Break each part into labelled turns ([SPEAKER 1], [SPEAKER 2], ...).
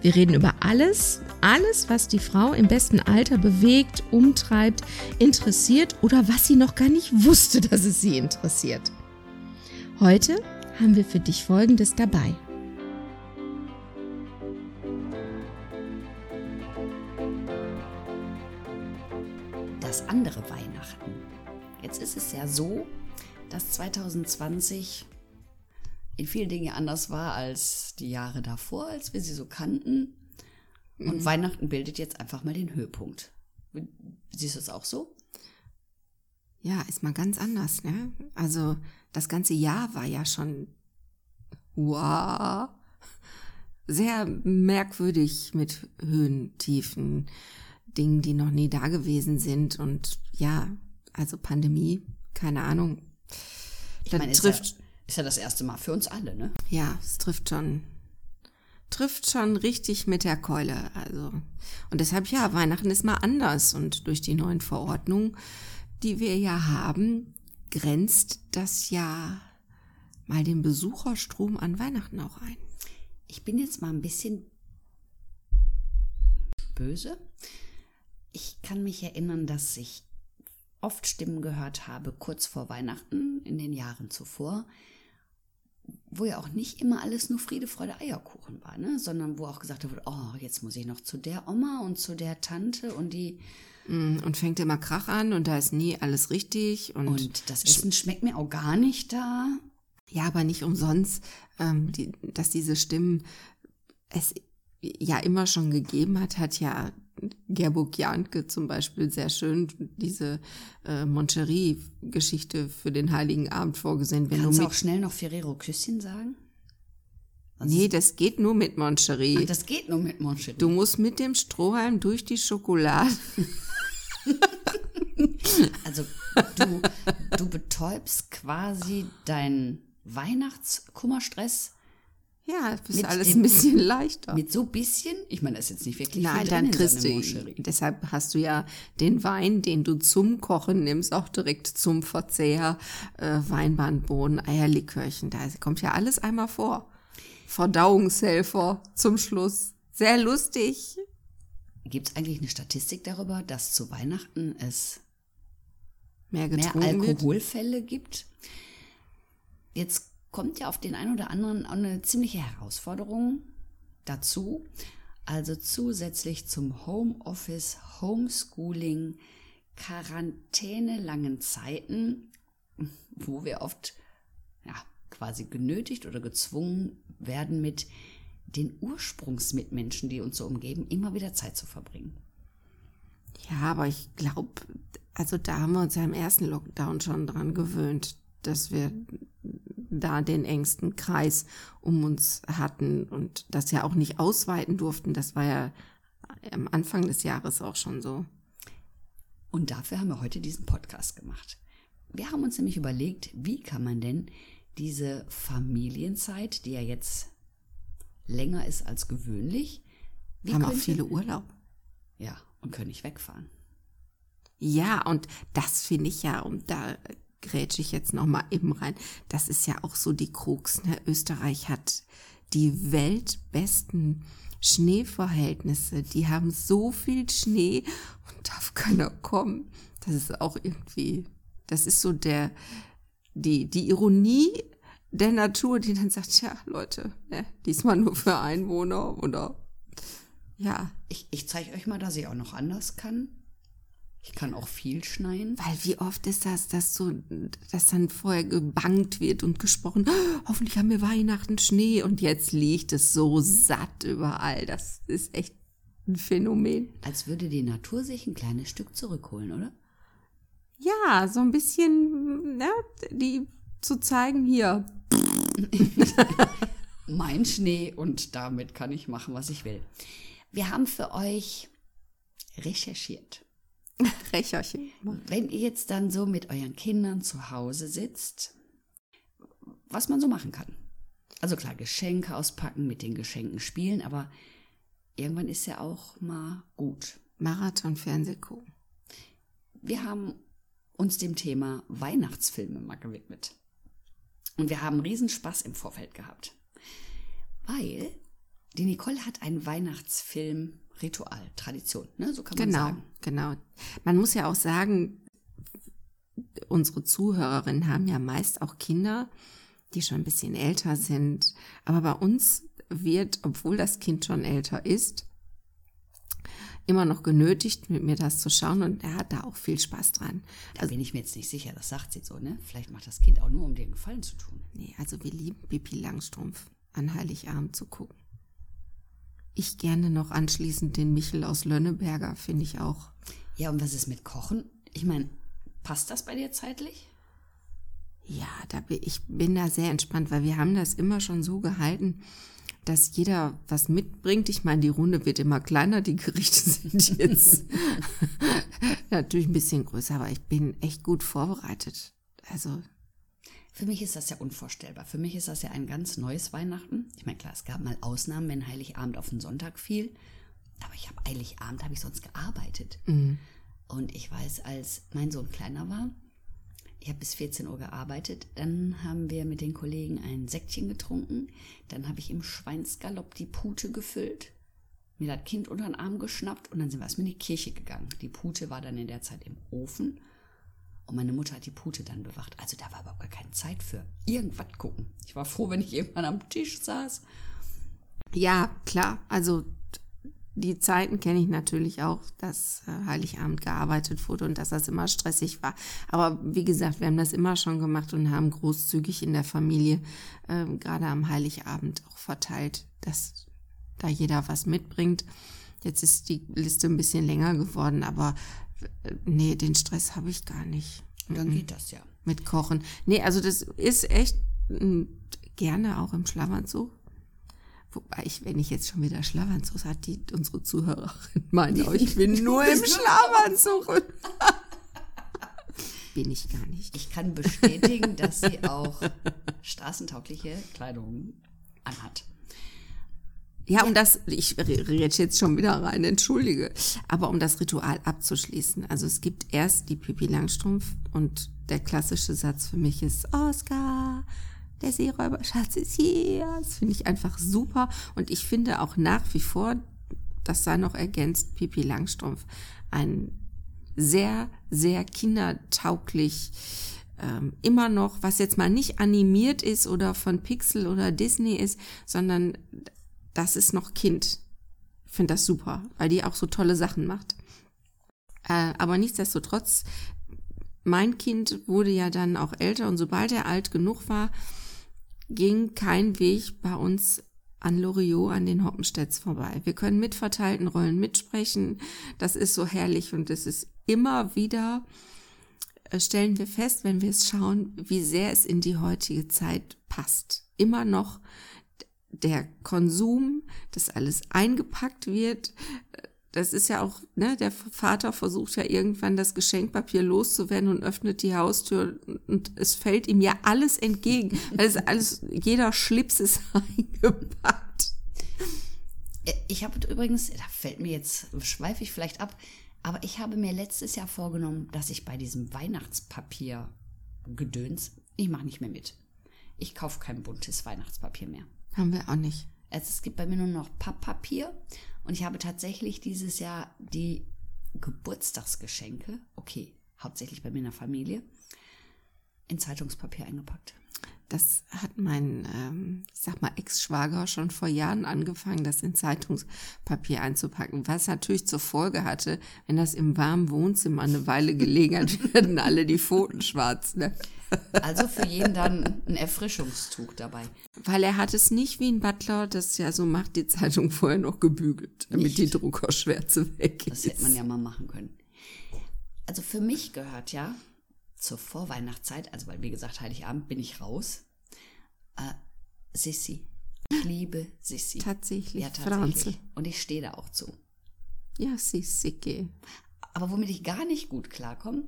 [SPEAKER 1] Wir reden über alles, alles, was die Frau im besten Alter bewegt, umtreibt, interessiert oder was sie noch gar nicht wusste, dass es sie interessiert. Heute haben wir für dich Folgendes dabei.
[SPEAKER 2] Das andere Weihnachten. Jetzt ist es ja so, dass 2020 in vielen Dingen anders war als die Jahre davor, als wir sie so kannten. Und mhm. Weihnachten bildet jetzt einfach mal den Höhepunkt. Siehst du es auch so?
[SPEAKER 1] Ja, ist mal ganz anders, ne? Also das ganze Jahr war ja schon wow, sehr merkwürdig mit Höhen, Tiefen, Dingen, die noch nie da gewesen sind und ja, also Pandemie, keine Ahnung.
[SPEAKER 2] Ich meine, trifft ist ja das erste Mal für uns alle, ne?
[SPEAKER 1] Ja, es trifft schon, trifft schon richtig mit der Keule. Also. Und deshalb, ja, Weihnachten ist mal anders. Und durch die neuen Verordnungen, die wir ja haben, grenzt das ja mal den Besucherstrom an Weihnachten auch ein.
[SPEAKER 2] Ich bin jetzt mal ein bisschen böse. Ich kann mich erinnern, dass ich oft Stimmen gehört habe, kurz vor Weihnachten in den Jahren zuvor, wo ja auch nicht immer alles nur Friede, Freude, Eierkuchen war, ne? sondern wo auch gesagt wurde, oh, jetzt muss ich noch zu der Oma und zu der Tante und die
[SPEAKER 1] mm, und fängt immer Krach an und da ist nie alles richtig und,
[SPEAKER 2] und das Essen schmeckt mir auch gar nicht da.
[SPEAKER 1] Ja, aber nicht umsonst, ähm, die, dass diese Stimmen es ja immer schon gegeben hat, hat ja Gerburg Janke zum Beispiel sehr schön diese äh, Moncherie-Geschichte für den Heiligen Abend vorgesehen.
[SPEAKER 2] Wenn Kannst du auch schnell noch Ferrero Küsschen sagen?
[SPEAKER 1] Was nee, das geht nur mit Moncherie.
[SPEAKER 2] Ach, das geht nur mit Moncherie.
[SPEAKER 1] Du musst mit dem Strohhalm durch die Schokolade.
[SPEAKER 2] also du, du betäubst quasi deinen Weihnachtskummerstress
[SPEAKER 1] ja, das ist alles dem, ein bisschen leichter.
[SPEAKER 2] Mit so bisschen? Ich meine, das ist jetzt nicht wirklich
[SPEAKER 1] Nein, viel dann kriegst du, deshalb hast du ja den Wein, den du zum Kochen nimmst, auch direkt zum Verzehr, äh, Weinbandbohnen, Eierlikörchen, da kommt ja alles einmal vor. Verdauungshelfer zum Schluss. Sehr lustig.
[SPEAKER 2] Gibt es eigentlich eine Statistik darüber, dass zu Weihnachten es
[SPEAKER 1] mehr,
[SPEAKER 2] mehr Alkoholfälle wird? gibt? Jetzt kommt ja auf den einen oder anderen eine ziemliche Herausforderung dazu. Also zusätzlich zum Homeoffice, Homeschooling, Quarantäne langen Zeiten, wo wir oft ja, quasi genötigt oder gezwungen werden, mit den Ursprungsmitmenschen, die uns so umgeben, immer wieder Zeit zu verbringen.
[SPEAKER 1] Ja, aber ich glaube, also da haben wir uns ja im ersten Lockdown schon dran gewöhnt, dass wir da den engsten Kreis um uns hatten und das ja auch nicht ausweiten durften. Das war ja am Anfang des Jahres auch schon so.
[SPEAKER 2] Und dafür haben wir heute diesen Podcast gemacht. Wir haben uns nämlich überlegt, wie kann man denn diese Familienzeit, die ja jetzt länger ist als gewöhnlich,
[SPEAKER 1] wie haben auch viele Urlaub.
[SPEAKER 2] Ja, und können nicht wegfahren.
[SPEAKER 1] Ja, und das finde ich ja, um da grätsche ich jetzt noch mal eben rein. Das ist ja auch so die Krux. Ne? Österreich hat die weltbesten Schneeverhältnisse. Die haben so viel Schnee und darf keiner kommen. Das ist auch irgendwie, das ist so der, die, die Ironie der Natur, die dann sagt, ja, Leute, ne, diesmal nur für Einwohner oder ja.
[SPEAKER 2] Ich, ich zeige euch mal, dass ich auch noch anders kann. Ich kann auch viel schneien.
[SPEAKER 1] Weil wie oft ist das, dass so, dass dann vorher gebangt wird und gesprochen, oh, hoffentlich haben wir Weihnachten Schnee und jetzt liegt es so satt überall. Das ist echt ein Phänomen.
[SPEAKER 2] Als würde die Natur sich ein kleines Stück zurückholen, oder?
[SPEAKER 1] Ja, so ein bisschen, ne, die zu zeigen, hier.
[SPEAKER 2] mein Schnee und damit kann ich machen, was ich will. Wir haben für euch recherchiert.
[SPEAKER 1] Recherchen.
[SPEAKER 2] Wenn ihr jetzt dann so mit euren Kindern zu Hause sitzt, was man so machen kann. Also klar, Geschenke auspacken, mit den Geschenken spielen, aber irgendwann ist ja auch mal gut.
[SPEAKER 1] Marathon Fernseh gucken.
[SPEAKER 2] Wir haben uns dem Thema Weihnachtsfilme mal gewidmet. Und wir haben Riesenspaß im Vorfeld gehabt. Weil die Nicole hat ein Weihnachtsfilm-Ritual, Tradition, ne? so kann man
[SPEAKER 1] Genau,
[SPEAKER 2] sagen.
[SPEAKER 1] genau. Man muss ja auch sagen, unsere Zuhörerinnen haben ja meist auch Kinder, die schon ein bisschen älter sind. Aber bei uns wird, obwohl das Kind schon älter ist, immer noch genötigt, mit mir das zu schauen und er hat da auch viel Spaß dran.
[SPEAKER 2] Da bin ich mir jetzt nicht sicher, das sagt sie so, ne? Vielleicht macht das Kind auch nur, um dir einen Gefallen zu tun.
[SPEAKER 1] Nee, also wir lieben Bipi Langstrumpf an Heiligabend zu gucken. Ich gerne noch anschließend den Michel aus Lönneberger, finde ich auch.
[SPEAKER 2] Ja, und was ist mit Kochen? Ich meine, passt das bei dir zeitlich?
[SPEAKER 1] Ja, da bin, ich bin da sehr entspannt, weil wir haben das immer schon so gehalten, dass jeder was mitbringt. Ich meine, die Runde wird immer kleiner, die Gerichte sind jetzt natürlich ein bisschen größer, aber ich bin echt gut vorbereitet. Also,
[SPEAKER 2] Für mich ist das ja unvorstellbar. Für mich ist das ja ein ganz neues Weihnachten. Ich meine, klar, es gab mal Ausnahmen, wenn Heiligabend auf den Sonntag fiel. Aber ich habe Heiligabend habe ich sonst gearbeitet. Und ich weiß, als mein Sohn kleiner war, ich habe bis 14 Uhr gearbeitet, dann haben wir mit den Kollegen ein Säckchen getrunken, dann habe ich im Schweinsgalopp die Pute gefüllt, mir das Kind unter den Arm geschnappt und dann sind wir erstmal in die Kirche gegangen. Die Pute war dann in der Zeit im Ofen und meine Mutter hat die Pute dann bewacht. Also da war überhaupt gar keine Zeit für irgendwas gucken. Ich war froh, wenn ich irgendwann am Tisch saß.
[SPEAKER 1] ja, klar, also die Zeiten kenne ich natürlich auch, dass äh, Heiligabend gearbeitet wurde und dass das immer stressig war. Aber wie gesagt, wir haben das immer schon gemacht und haben großzügig in der Familie ähm, gerade am Heiligabend auch verteilt, dass da jeder was mitbringt. Jetzt ist die Liste ein bisschen länger geworden, aber äh, nee, den Stress habe ich gar nicht
[SPEAKER 2] Dann geht das ja.
[SPEAKER 1] mit Kochen. Nee, also das ist echt mm, gerne auch im Schlafanzug. Wobei ich, wenn ich jetzt schon wieder Schlafanzug hat, die unsere Zuhörerin meinen, oh, ich bin nur im Schlafanzug. bin ich gar nicht.
[SPEAKER 2] Ich kann bestätigen, dass sie auch straßentaugliche Kleidung anhat.
[SPEAKER 1] Ja, um das, ich rede jetzt schon wieder rein, entschuldige. Aber um das Ritual abzuschließen. Also es gibt erst die Pippi Langstrumpf und der klassische Satz für mich ist Oscar, der Seeräuberschatz ist hier. Das finde ich einfach super. Und ich finde auch nach wie vor, das sei noch ergänzt, Pippi Langstrumpf ein sehr, sehr kindertauglich ähm, immer noch, was jetzt mal nicht animiert ist oder von Pixel oder Disney ist, sondern das ist noch Kind. Ich finde das super, weil die auch so tolle Sachen macht. Äh, aber nichtsdestotrotz, mein Kind wurde ja dann auch älter und sobald er alt genug war, ging kein Weg bei uns an Loriot an den Hoppenstedts vorbei. Wir können mit verteilten Rollen mitsprechen. Das ist so herrlich und es ist immer wieder, äh, stellen wir fest, wenn wir es schauen, wie sehr es in die heutige Zeit passt. Immer noch der Konsum, dass alles eingepackt wird. Das ist ja auch, ne, der Vater versucht ja irgendwann das Geschenkpapier loszuwerden und öffnet die Haustür und es fällt ihm ja alles entgegen. Weil es alles, jeder Schlips ist eingepackt.
[SPEAKER 2] Ich habe übrigens, da fällt mir jetzt, schweife ich vielleicht ab, aber ich habe mir letztes Jahr vorgenommen, dass ich bei diesem Weihnachtspapier Gedöns, ich mache nicht mehr mit. Ich kaufe kein buntes Weihnachtspapier mehr.
[SPEAKER 1] Haben wir auch nicht.
[SPEAKER 2] Also es gibt bei mir nur noch Papppapier und ich habe tatsächlich dieses Jahr die Geburtstagsgeschenke, okay, hauptsächlich bei mir in der Familie, in Zeitungspapier eingepackt.
[SPEAKER 1] Das hat mein, ähm, ich sag mal, Ex-Schwager schon vor Jahren angefangen, das in Zeitungspapier einzupacken. Was natürlich zur Folge hatte, wenn das im warmen Wohnzimmer eine Weile gelegen hat, werden alle die Pfoten schwarz. Ne?
[SPEAKER 2] Also für jeden dann ein Erfrischungszug dabei.
[SPEAKER 1] Weil er hat es nicht wie ein Butler, das ja so macht, die Zeitung vorher noch gebügelt, damit
[SPEAKER 2] Nicht.
[SPEAKER 1] die Druckerschwärze weg
[SPEAKER 2] Das
[SPEAKER 1] ist.
[SPEAKER 2] hätte man ja mal machen können. Also für mich gehört ja zur Vorweihnachtszeit, also weil wie gesagt, Heiligabend bin ich raus, äh, Sissi. Ich liebe Sissi.
[SPEAKER 1] Tatsächlich,
[SPEAKER 2] Ja,
[SPEAKER 1] Franzl.
[SPEAKER 2] tatsächlich. Und ich stehe da auch zu.
[SPEAKER 1] Ja, sicke.
[SPEAKER 2] Aber womit ich gar nicht gut klarkomme,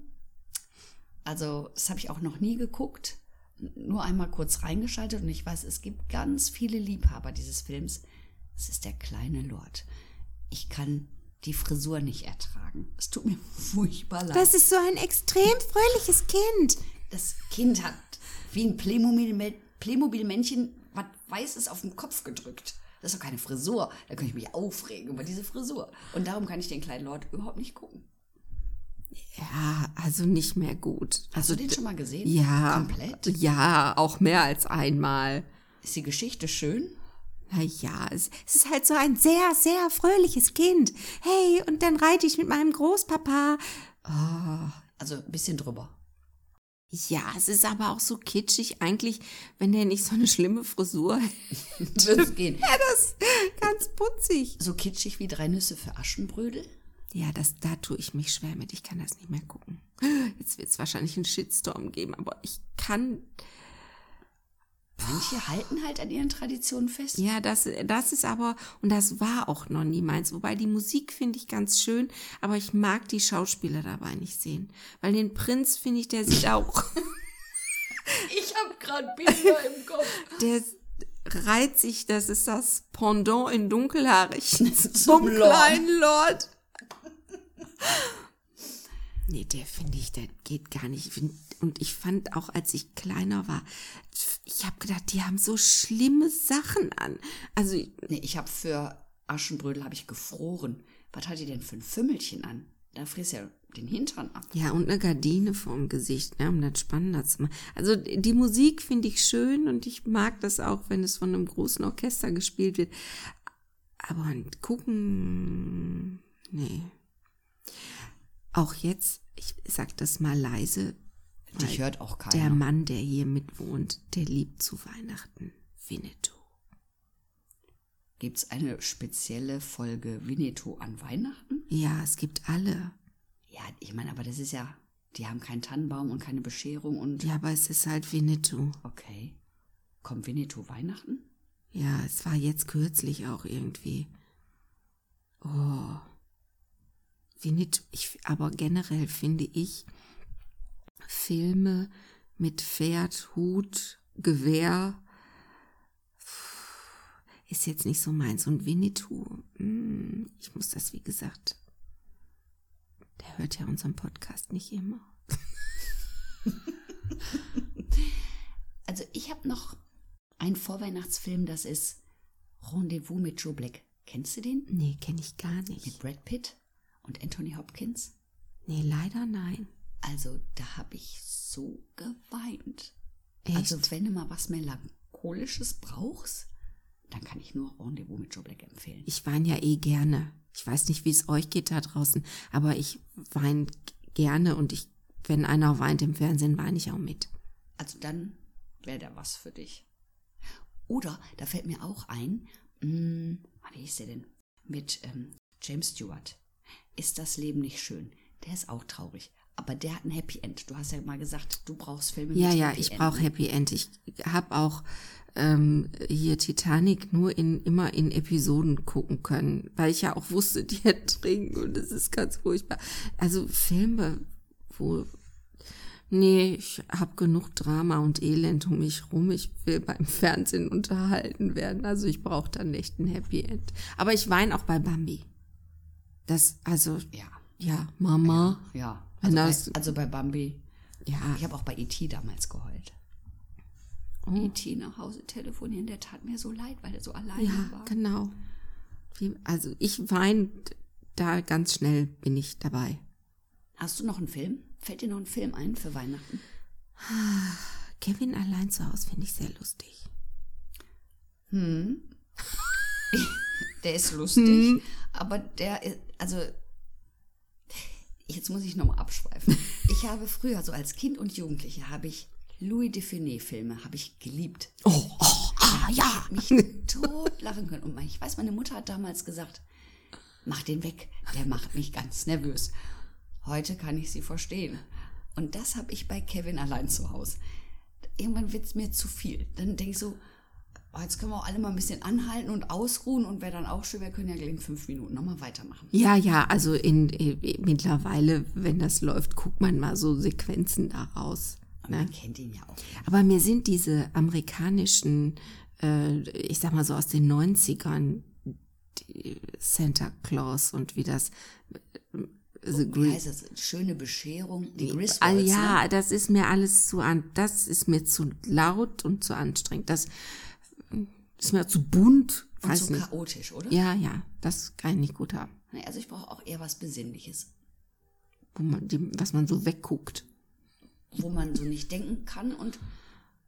[SPEAKER 2] also das habe ich auch noch nie geguckt, nur einmal kurz reingeschaltet und ich weiß, es gibt ganz viele Liebhaber dieses Films. Es ist der kleine Lord. Ich kann die Frisur nicht ertragen. Es tut mir furchtbar leid.
[SPEAKER 1] Das ist so ein extrem fröhliches Kind.
[SPEAKER 2] Das Kind hat wie ein Playmobil- Playmobil-Männchen was Weißes auf den Kopf gedrückt. Das ist doch keine Frisur. Da könnte ich mich aufregen über diese Frisur. Und darum kann ich den kleinen Lord überhaupt nicht gucken.
[SPEAKER 1] Ja, also nicht mehr gut.
[SPEAKER 2] Hast
[SPEAKER 1] Also
[SPEAKER 2] du den schon mal gesehen?
[SPEAKER 1] ja,
[SPEAKER 2] Komplett?
[SPEAKER 1] ja, auch mehr als einmal.
[SPEAKER 2] Ist die Geschichte schön?
[SPEAKER 1] Na ja, es, es ist halt so ein sehr, sehr fröhliches Kind. Hey, und dann reite ich mit meinem Großpapa.
[SPEAKER 2] Also ein bisschen drüber.
[SPEAKER 1] Ja, es ist aber auch so kitschig eigentlich, wenn der nicht so eine schlimme Frisur hätte.
[SPEAKER 2] Es gehen.
[SPEAKER 1] Ja, das ist ganz putzig.
[SPEAKER 2] So kitschig wie drei Nüsse für Aschenbrödel?
[SPEAKER 1] Ja, das, da tue ich mich schwer mit. Ich kann das nicht mehr gucken. Jetzt wird es wahrscheinlich einen Shitstorm geben, aber ich kann.
[SPEAKER 2] Manche halten halt an ihren Traditionen fest.
[SPEAKER 1] Ja, das, das ist aber, und das war auch noch nie meins. Wobei die Musik finde ich ganz schön, aber ich mag die Schauspieler dabei nicht sehen. Weil den Prinz finde ich, der sieht auch,
[SPEAKER 2] Ich habe gerade Bilder im Kopf.
[SPEAKER 1] der reiht sich, das ist das Pendant in dunkelhaarig.
[SPEAKER 2] Zum
[SPEAKER 1] kleinen Lord. Nee, der finde ich, der geht gar nicht. Und ich fand auch, als ich kleiner war, ich habe gedacht, die haben so schlimme Sachen an. Also,
[SPEAKER 2] Nee, ich habe für Aschenbrödel habe ich gefroren. Was hat die denn für ein Fümmelchen an? Da frisst ja den Hintern ab.
[SPEAKER 1] ja, und eine Gardine vorm Gesicht, ne, um das spannender zu machen. Also, die Musik finde ich schön und ich mag das auch, wenn es von einem großen Orchester gespielt wird. Aber gucken, nee. Auch jetzt, ich sag das mal leise,
[SPEAKER 2] Dich hört auch keiner.
[SPEAKER 1] der Mann, der hier mitwohnt, der liebt zu Weihnachten Winnetou.
[SPEAKER 2] Gibt's eine spezielle Folge Winnetou an Weihnachten?
[SPEAKER 1] Ja, es gibt alle.
[SPEAKER 2] Ja, ich meine, aber das ist ja, die haben keinen Tannenbaum und keine Bescherung und
[SPEAKER 1] Ja, aber es ist halt Winnetou.
[SPEAKER 2] okay. Kommt Winnetou Weihnachten?
[SPEAKER 1] Ja, es war jetzt kürzlich auch irgendwie. Oh. Winnetou, ich, aber generell finde ich Filme mit Pferd, Hut, Gewehr ist jetzt nicht so meins. Und Winnetou, mm, ich muss das, wie gesagt, der hört ja unseren Podcast nicht immer.
[SPEAKER 2] Also ich habe noch einen Vorweihnachtsfilm, das ist Rendezvous mit Joe Black. Kennst du den?
[SPEAKER 1] Nee, kenne ich gar nicht.
[SPEAKER 2] Mit Brad Pitt und Anthony Hopkins?
[SPEAKER 1] Nee, leider nein.
[SPEAKER 2] Also da habe ich so geweint.
[SPEAKER 1] Echt?
[SPEAKER 2] Also wenn du mal was Melancholisches brauchst, dann kann ich nur Rendezvous mit Joe Black empfehlen.
[SPEAKER 1] Ich weine ja eh gerne. Ich weiß nicht, wie es euch geht da draußen, aber ich weine gerne und ich, wenn einer weint im Fernsehen, weine ich auch mit.
[SPEAKER 2] Also dann wäre der was für dich. Oder, da fällt mir auch ein, mh, ah, wie hieß der denn? Mit ähm, James Stewart. Ist das Leben nicht schön? Der ist auch traurig. Aber der hat ein Happy End. Du hast ja mal gesagt, du brauchst Filme
[SPEAKER 1] Ja,
[SPEAKER 2] mit
[SPEAKER 1] ja,
[SPEAKER 2] Happy
[SPEAKER 1] ich brauche
[SPEAKER 2] ne?
[SPEAKER 1] Happy End. Ich habe auch ähm, hier Titanic nur in immer in Episoden gucken können, weil ich ja auch wusste, die ertrinken und es ist ganz furchtbar. Also Filme, wo nee, ich habe genug Drama und Elend um mich rum. Ich will beim Fernsehen unterhalten werden. Also ich brauche dann echt ein Happy End. Aber ich weine auch bei Bambi. Das also
[SPEAKER 2] Ja,
[SPEAKER 1] ja, Mama.
[SPEAKER 2] ja. Also, bei, also bei Bambi.
[SPEAKER 1] Ja,
[SPEAKER 2] Ich habe auch bei E.T. damals geheult.
[SPEAKER 1] oh.
[SPEAKER 2] E.T. nach Hause telefonieren, der tat mir so leid, weil er so alleine
[SPEAKER 1] Ja,
[SPEAKER 2] war.
[SPEAKER 1] genau. Wie, also ich weine da ganz schnell bin ich dabei.
[SPEAKER 2] Hast du noch einen Film? Fällt dir noch ein Film ein für Weihnachten?
[SPEAKER 1] Kevin allein zu Hause finde ich sehr lustig.
[SPEAKER 2] Der ist lustig, aber der ist, also, jetzt muss ich nochmal abschweifen. Ich habe früher, so als Kind und Jugendliche, habe ich Louis Define Filme, habe ich geliebt.
[SPEAKER 1] Oh, oh ah, ja.
[SPEAKER 2] mich tot lachen können. Und ich weiß, meine Mutter hat damals gesagt, mach den weg, der macht mich ganz nervös. Heute kann ich sie verstehen. Und das habe ich bei Kevin allein zu Hause. Irgendwann wird es mir zu viel. Dann denke ich so, oh, jetzt können wir auch alle mal ein bisschen anhalten und ausruhen und wer dann auch schön, wir können ja gleich in fünf Minuten nochmal weitermachen.
[SPEAKER 1] Ja, ja, also in, in, mittlerweile, wenn das läuft, guckt man mal so Sequenzen daraus.
[SPEAKER 2] Und man kennt ihn ja auch.
[SPEAKER 1] Aber mir sind diese amerikanischen, äh, ich sag mal so aus den 90ern, die Santa Claus und wie das
[SPEAKER 2] The Wie heißt das? Schöne Bescherung. Die Griswolds,
[SPEAKER 1] Ah, ja, das ist mir alles zu an, das ist mir zu laut und zu anstrengend. Das ist mir zu bunt.
[SPEAKER 2] Und
[SPEAKER 1] Weiß
[SPEAKER 2] so chaotisch, oder?
[SPEAKER 1] Ja, ja, das kann ich nicht gut haben.
[SPEAKER 2] Nee, also ich brauche auch eher was Besinnliches,
[SPEAKER 1] Wo man die, was man so wegguckt.
[SPEAKER 2] wo man so nicht denken kann und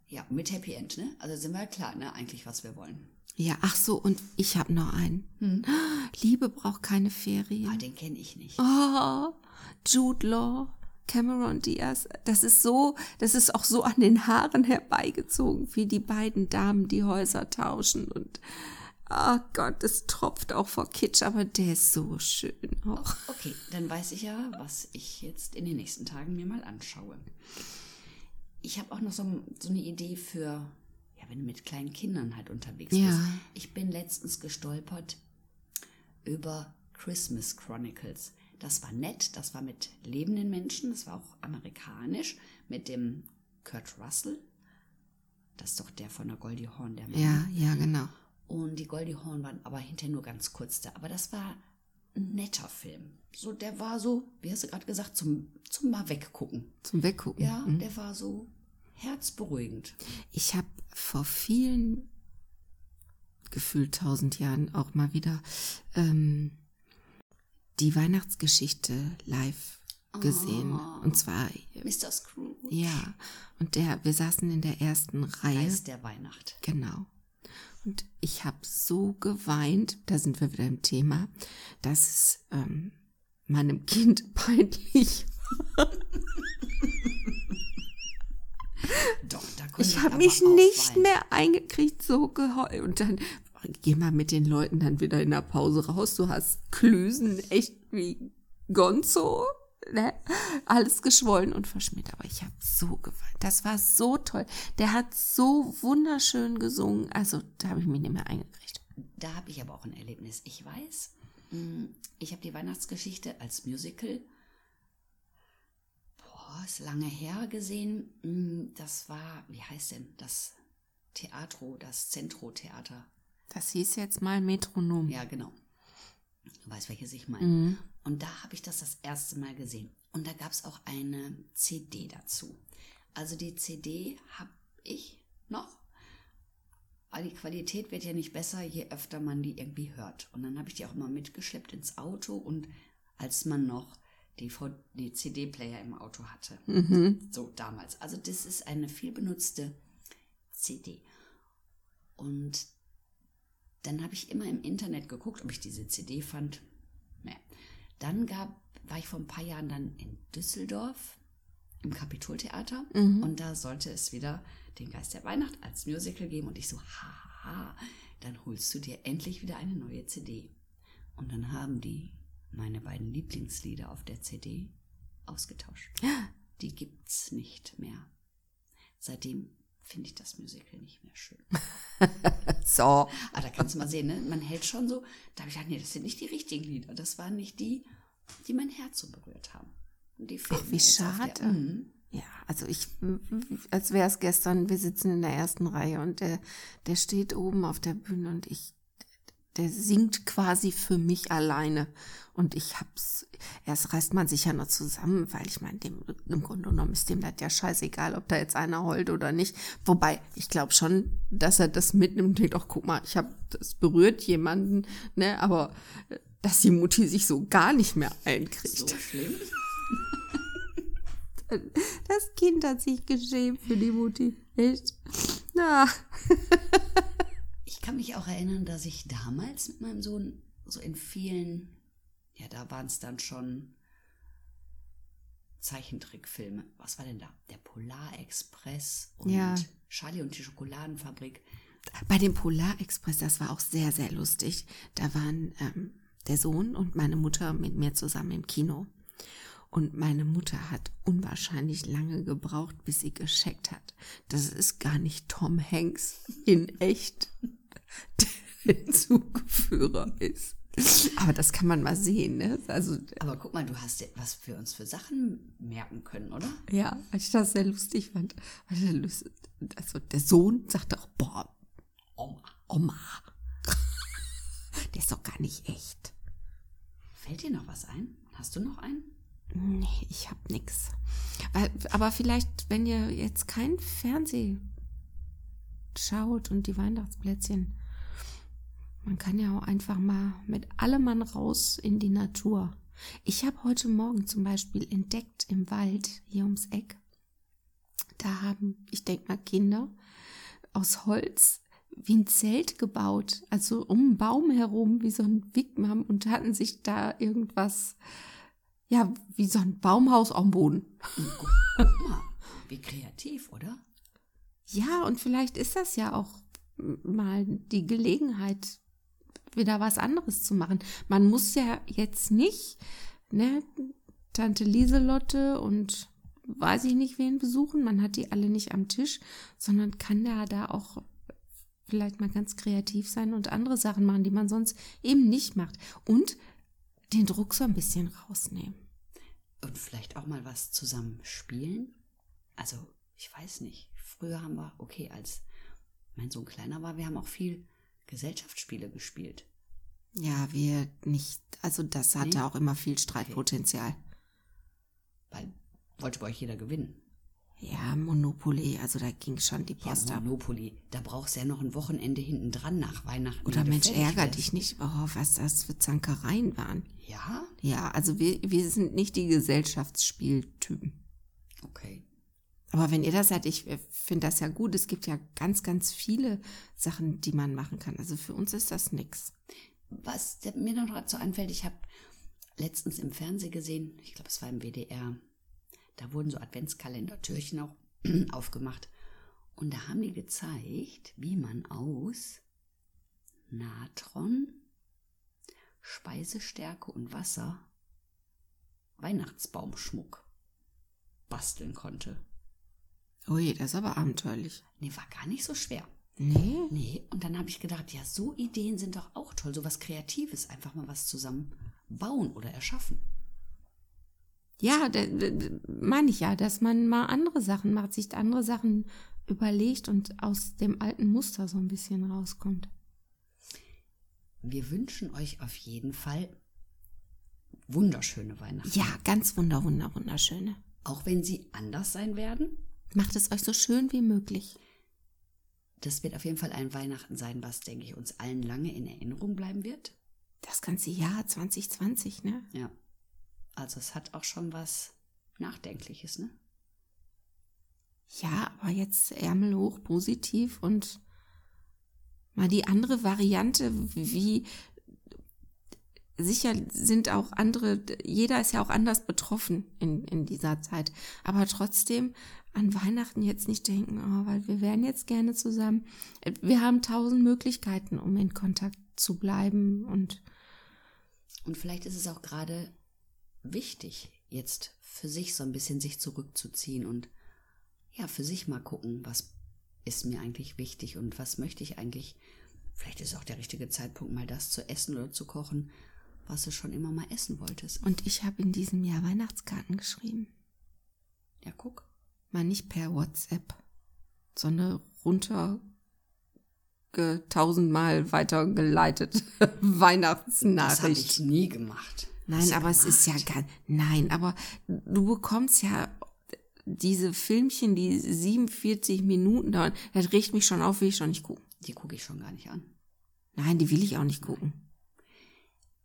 [SPEAKER 2] ja, mit Happy End, ne? Also sind wir ja klar, ne? Eigentlich, was wir wollen.
[SPEAKER 1] Ja, ach so, und ich habe noch einen. Liebe braucht keine Ferien.
[SPEAKER 2] Ah, den kenne ich nicht.
[SPEAKER 1] Oh, Jude Law, Cameron Diaz. Das ist so, das ist auch so an den Haaren herbeigezogen, wie die beiden Damen die Häuser tauschen und oh Gott, es tropft auch vor Kitsch, aber der ist so schön auch.
[SPEAKER 2] Okay, dann weiß ich ja, was ich jetzt in den nächsten Tagen mir mal anschaue. Ich habe auch noch so, so eine Idee für, ja, wenn du mit kleinen Kindern halt unterwegs
[SPEAKER 1] Ja.
[SPEAKER 2] bist. Ich bin letztens gestolpert über Christmas Chronicles. Das war nett, das war mit lebenden Menschen, das war auch amerikanisch, mit dem Kurt Russell. Das ist doch der von der Goldie Horn, der Mann.
[SPEAKER 1] Ja, ja, genau.
[SPEAKER 2] Und die Goldie Horn waren aber hinterher nur ganz kurz da. Aber das war ein netter Film. So, der war so, wie hast du gerade gesagt, zum, zum mal weggucken.
[SPEAKER 1] Zum Weggucken.
[SPEAKER 2] Ja, der war so herzberuhigend.
[SPEAKER 1] Ich habe vor vielen, gefühlt tausend Jahren auch mal wieder ähm, die Weihnachtsgeschichte live gesehen. Und zwar,
[SPEAKER 2] Mr. Scrooge.
[SPEAKER 1] ja, und der, wir saßen in der ersten Reihe.
[SPEAKER 2] Geist der Weihnacht.
[SPEAKER 1] Genau. Und ich habe so geweint, da sind wir wieder im Thema, dass es ähm, meinem Kind peinlich
[SPEAKER 2] Doch, da konnte
[SPEAKER 1] Ich habe mich nicht mehr eingekriegt, so geheult. Und dann geh mal mit den Leuten dann wieder in der Pause raus. Du hast Klüsen echt wie Gonzo. Ne? Alles geschwollen und verschmiert. Aber ich habe so geweint. Das war so toll. Der hat so wunderschön gesungen. Also da habe ich mich nicht mehr eingekriegt.
[SPEAKER 2] Da habe ich aber auch ein Erlebnis. Ich weiß, mh, ich habe die Weihnachtsgeschichte als Musical, boah, ist lange her gesehen. Mh, Das war, wie heißt denn das Theatro, das Centro-Theater.
[SPEAKER 1] Das hieß jetzt mal Metronom.
[SPEAKER 2] Ja, genau. Du weißt, welches ich meine. Und da habe ich das das erste Mal gesehen. Und da gab es auch eine CD dazu. Also die CD habe ich noch. Aber die Qualität wird ja nicht besser, je öfter man die irgendwie hört. Und dann habe ich die auch immer mitgeschleppt ins Auto und als man noch die, V- die CD-Player im Auto hatte. So damals. Also das ist eine viel benutzte CD. Und dann habe ich immer im Internet geguckt, ob ich diese CD fand. Nee. Dann gab, war ich vor ein paar Jahren dann in Düsseldorf im Kapitoltheater und da sollte es wieder den Geist der Weihnacht als Musical geben und ich so, haha, dann holst du dir endlich wieder eine neue CD. Und dann haben die meine beiden Lieblingslieder auf der CD ausgetauscht. Die gibt's nicht mehr. Seitdem finde ich das Musical nicht mehr schön.
[SPEAKER 1] So.
[SPEAKER 2] Ah, da kannst du mal sehen, ne? Man hält schon so. Da habe ich gedacht, nee, das sind nicht die richtigen Lieder. Das waren nicht die, die mein Herz so berührt haben. Und die fehlen
[SPEAKER 1] Ach, wie schade.
[SPEAKER 2] Der, Mhm.
[SPEAKER 1] Ja, also ich, als wäre es gestern, wir sitzen in der ersten Reihe und der, der steht oben auf der Bühne und ich, der singt quasi für mich alleine. Und ich hab's, erst reißt man sich ja noch zusammen, weil ich meine, dem, im Grunde genommen ist dem das ja scheißegal, ob da jetzt einer heult oder nicht. Wobei, ich glaube schon, dass er das mitnimmt und denkt, ach guck mal, ich habe, das berührt jemanden, ne, aber äh, dass die Mutti sich so gar nicht mehr einkriegt.
[SPEAKER 2] So schlimm.
[SPEAKER 1] Das Kind hat sich geschämt für die Mutti. Echt? Na.
[SPEAKER 2] Ich kann mich auch erinnern, dass ich damals mit meinem Sohn so in vielen, ja, da waren es dann schon Zeichentrickfilme. Was war denn da? Der Polarexpress und
[SPEAKER 1] Ja.
[SPEAKER 2] Charlie und die Schokoladenfabrik.
[SPEAKER 1] Bei dem Polarexpress, das war auch sehr, sehr lustig. Da waren ähm, der Sohn und meine Mutter mit mir zusammen im Kino. Und meine Mutter hat unwahrscheinlich lange gebraucht, bis sie gescheckt hat. Das ist gar nicht Tom Hanks in echt, der Zugführer ist. Aber das kann man mal sehen, ne? Also,
[SPEAKER 2] Aber guck mal, du hast ja was für uns für Sachen merken können, oder?
[SPEAKER 1] ja, weil ich das sehr lustig fand. Also der Sohn sagte auch, boah,
[SPEAKER 2] Oma.
[SPEAKER 1] Oma. Der ist doch gar nicht echt.
[SPEAKER 2] Fällt dir noch was ein? Hast du noch einen?
[SPEAKER 1] Nee, ich hab nix. Aber vielleicht, wenn ihr jetzt kein Fernseh schaut und die Weihnachtsplätzchen, man kann ja auch einfach mal mit allem Mann raus in die Natur. Ich habe heute Morgen zum Beispiel entdeckt im Wald hier ums Eck, da haben, ich denke mal, Kinder aus Holz wie ein Zelt gebaut, also um einen Baum herum, wie so ein Wigwam und hatten sich da irgendwas, ja, wie so ein Baumhaus am Boden.
[SPEAKER 2] Guck mal, wie kreativ, oder?
[SPEAKER 1] Ja, und vielleicht ist das ja auch mal die Gelegenheit, wieder was anderes zu machen. Man muss ja jetzt nicht, ne, Tante Lieselotte und weiß ich nicht wen besuchen. Man hat die alle nicht am Tisch, sondern kann ja da auch vielleicht mal ganz kreativ sein und andere Sachen machen, die man sonst eben nicht macht. Und den Druck so ein bisschen rausnehmen.
[SPEAKER 2] Und vielleicht auch mal was zusammen spielen? Also, ich weiß nicht. Früher haben wir, okay, als mein Sohn kleiner war, wir haben auch viel Gesellschaftsspiele gespielt.
[SPEAKER 1] Ja, wir nicht, also das hatte
[SPEAKER 2] Nee?
[SPEAKER 1] auch immer viel Streitpotenzial.
[SPEAKER 2] Weil wollte bei euch jeder gewinnen.
[SPEAKER 1] Ja, Monopoly, also da ging schon die
[SPEAKER 2] Ja,
[SPEAKER 1] Post ab.
[SPEAKER 2] Monopoly, da brauchst du ja noch ein Wochenende hinten dran nach Weihnachten.
[SPEAKER 1] Oder Mensch, ärger dich nicht, oh, was das für Zankereien waren.
[SPEAKER 2] Ja?
[SPEAKER 1] Ja, also wir, wir sind nicht die Gesellschaftsspieltypen.
[SPEAKER 2] Okay.
[SPEAKER 1] Aber wenn ihr das seid, ich finde das ja gut. Es gibt ja ganz, ganz viele Sachen, die man machen kann. Also für uns ist das nix.
[SPEAKER 2] Was mir noch dazu einfällt, ich habe letztens im Fernsehen gesehen, ich glaube, es war im WDR, da wurden so Adventskalender-Türchen auch aufgemacht. Und da haben die gezeigt, wie man aus Natron, Speisestärke und Wasser Weihnachtsbaumschmuck basteln konnte.
[SPEAKER 1] Ui, das ist aber abenteuerlich.
[SPEAKER 2] Nee, war gar nicht so schwer.
[SPEAKER 1] Nee?
[SPEAKER 2] Nee, und dann habe ich gedacht, ja, so Ideen sind doch auch toll, so was Kreatives, einfach mal was zusammen bauen oder erschaffen.
[SPEAKER 1] Ja, meine ich ja, dass man mal andere Sachen macht, sich andere Sachen überlegt und aus dem alten Muster so ein bisschen rauskommt.
[SPEAKER 2] Wir wünschen euch auf jeden Fall wunderschöne Weihnachten.
[SPEAKER 1] Ja, ganz wunder, wunder, wunderschöne.
[SPEAKER 2] Auch wenn sie anders sein werden.
[SPEAKER 1] Macht es euch so schön wie möglich.
[SPEAKER 2] Das wird auf jeden Fall ein Weihnachten sein, was, denke ich, uns allen lange in Erinnerung bleiben wird.
[SPEAKER 1] Das ganze Jahr 2020, ne?
[SPEAKER 2] Ja. Also es hat auch schon was Nachdenkliches, ne?
[SPEAKER 1] Ja, aber jetzt Ärmel hoch, positiv und mal die andere Variante, wie sicher sind auch andere, jeder ist ja auch anders betroffen in, in dieser Zeit, aber trotzdem an Weihnachten jetzt nicht denken, oh, weil wir wären jetzt gerne zusammen. Wir haben tausend Möglichkeiten, um in Kontakt zu bleiben und
[SPEAKER 2] Und vielleicht ist es auch gerade wichtig, jetzt für sich so ein bisschen sich zurückzuziehen und ja, für sich mal gucken, was ist mir eigentlich wichtig und was möchte ich eigentlich. Vielleicht ist auch der richtige Zeitpunkt, mal das zu essen oder zu kochen, was du schon immer mal essen wolltest.
[SPEAKER 1] und ich habe in diesem Jahr Weihnachtskarten geschrieben.
[SPEAKER 2] Ja, guck.
[SPEAKER 1] Mal nicht per WhatsApp, sondern runter ge- tausendmal weitergeleitet
[SPEAKER 2] Das habe ich
[SPEAKER 1] Weihnachtsnachricht.
[SPEAKER 2] nie gemacht.
[SPEAKER 1] Nein, aber es ist ja
[SPEAKER 2] gemacht?
[SPEAKER 1] gar, nein, aber du bekommst ja diese Filmchen, die 47 Minuten dauern, das riecht mich schon auf, will ich schon nicht gucken.
[SPEAKER 2] Die gucke ich schon gar nicht an.
[SPEAKER 1] Nein, die will ich auch nicht gucken.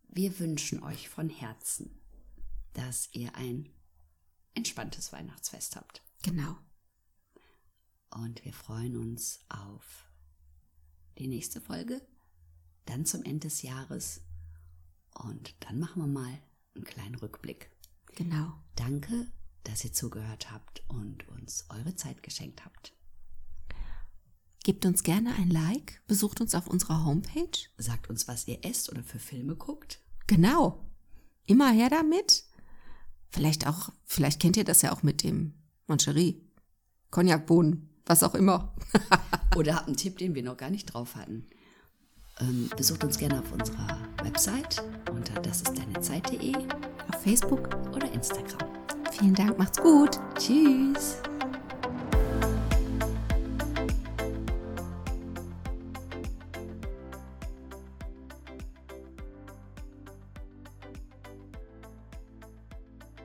[SPEAKER 2] Wir wünschen euch von Herzen, dass ihr ein entspanntes Weihnachtsfest habt.
[SPEAKER 1] Genau.
[SPEAKER 2] Und wir freuen uns auf die nächste Folge, dann zum Ende des Jahres. Und dann machen wir mal einen kleinen Rückblick.
[SPEAKER 1] Genau.
[SPEAKER 2] Danke, dass ihr zugehört habt und uns eure Zeit geschenkt habt.
[SPEAKER 1] Gebt uns gerne ein Like, besucht uns auf unserer Homepage.
[SPEAKER 2] Sagt uns, was ihr esst oder für Filme guckt.
[SPEAKER 1] Genau. Immer her damit. Vielleicht auch, vielleicht kennt ihr das ja auch mit dem Moncherie, Cognacbohnen, was auch immer.
[SPEAKER 2] Oder habt einen Tipp, den wir noch gar nicht drauf hatten. Ähm, besucht uns gerne auf unserer Website unter das ist deine Zeit.de,
[SPEAKER 1] Auf Facebook.
[SPEAKER 2] oder Instagram.
[SPEAKER 1] Vielen Dank, macht's gut.
[SPEAKER 2] Tschüss!